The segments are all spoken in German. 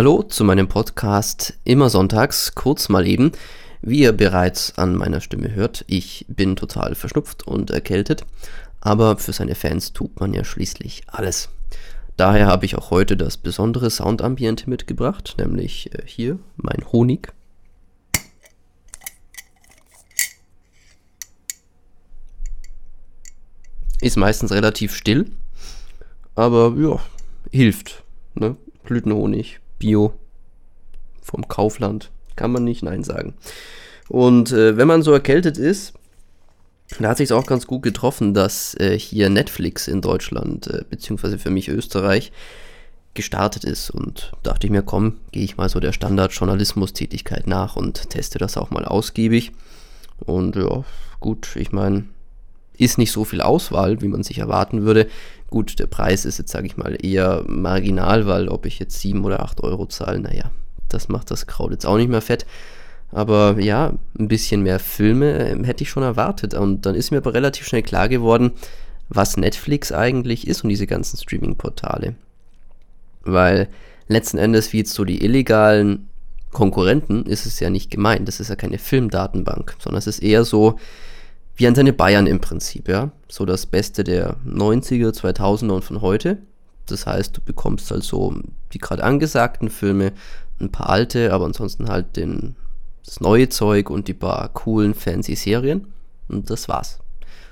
Hallo zu meinem Podcast immer sonntags, kurz mal eben. Wie ihr bereits an meiner Stimme hört, ich bin total verschnupft und erkältet, aber für seine Fans tut man ja schließlich alles. Daher habe ich auch heute das besondere Soundambiente mitgebracht, nämlich äh, hier mein Honig. Ist meistens relativ still, aber ja, hilft. Ne? Blütenhonig, Bio vom Kaufland. Kann man nicht Nein sagen. Und äh, wenn man so erkältet ist, da hat sich auch ganz gut getroffen, dass äh, hier Netflix in Deutschland, äh, beziehungsweise für mich Österreich, gestartet ist. Und dachte ich mir, komm, gehe ich mal so der Standard-Journalismus-Tätigkeit nach und teste das auch mal ausgiebig. Und ja, gut, ich meine, ist nicht so viel Auswahl, wie man sich erwarten würde. Gut, der Preis ist jetzt, sage ich mal, eher marginal, weil ob ich jetzt 7 oder 8 Euro zahle, naja, das macht das Kraut jetzt auch nicht mehr fett. Aber ja, ein bisschen mehr Filme äh, hätte ich schon erwartet. Und dann ist mir aber relativ schnell klar geworden, was Netflix eigentlich ist und diese ganzen Streaming-Portale. Weil letzten Endes, wie jetzt so die illegalen Konkurrenten, ist es ja nicht gemeint. Das ist ja keine Filmdatenbank, sondern es ist eher so, wie an seine Bayern im Prinzip, ja. So das Beste der 90er, 2000er und von heute. Das heißt, du bekommst also die gerade angesagten Filme, ein paar alte, aber ansonsten halt den, das neue Zeug und die paar coolen, fancy Serien. Und das war's.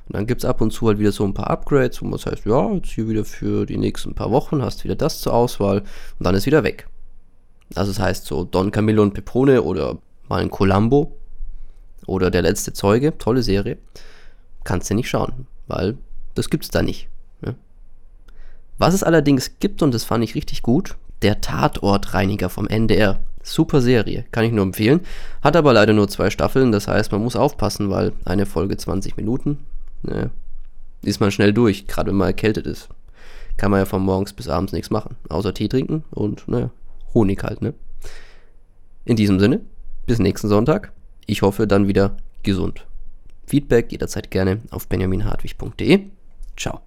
Und dann gibt es ab und zu halt wieder so ein paar Upgrades, wo man sagt, ja, jetzt hier wieder für die nächsten paar Wochen hast du wieder das zur Auswahl und dann ist wieder weg. Also das heißt so Don Camillo und Pepone oder mal ein Columbo oder Der letzte Zeuge, tolle Serie, kannst du nicht schauen, weil das gibt's da nicht. Ja. Was es allerdings gibt, und das fand ich richtig gut, der Tatortreiniger vom NDR. Super Serie, kann ich nur empfehlen. Hat aber leider nur zwei Staffeln, das heißt, man muss aufpassen, weil eine Folge 20 Minuten, ne, ist man schnell durch, gerade wenn man erkältet ist. Kann man ja von morgens bis abends nichts machen, außer Tee trinken und, naja, Honig halt, ne? In diesem Sinne, bis nächsten Sonntag. Ich hoffe dann wieder gesund. Feedback jederzeit gerne auf benjaminhartwig.de. Ciao.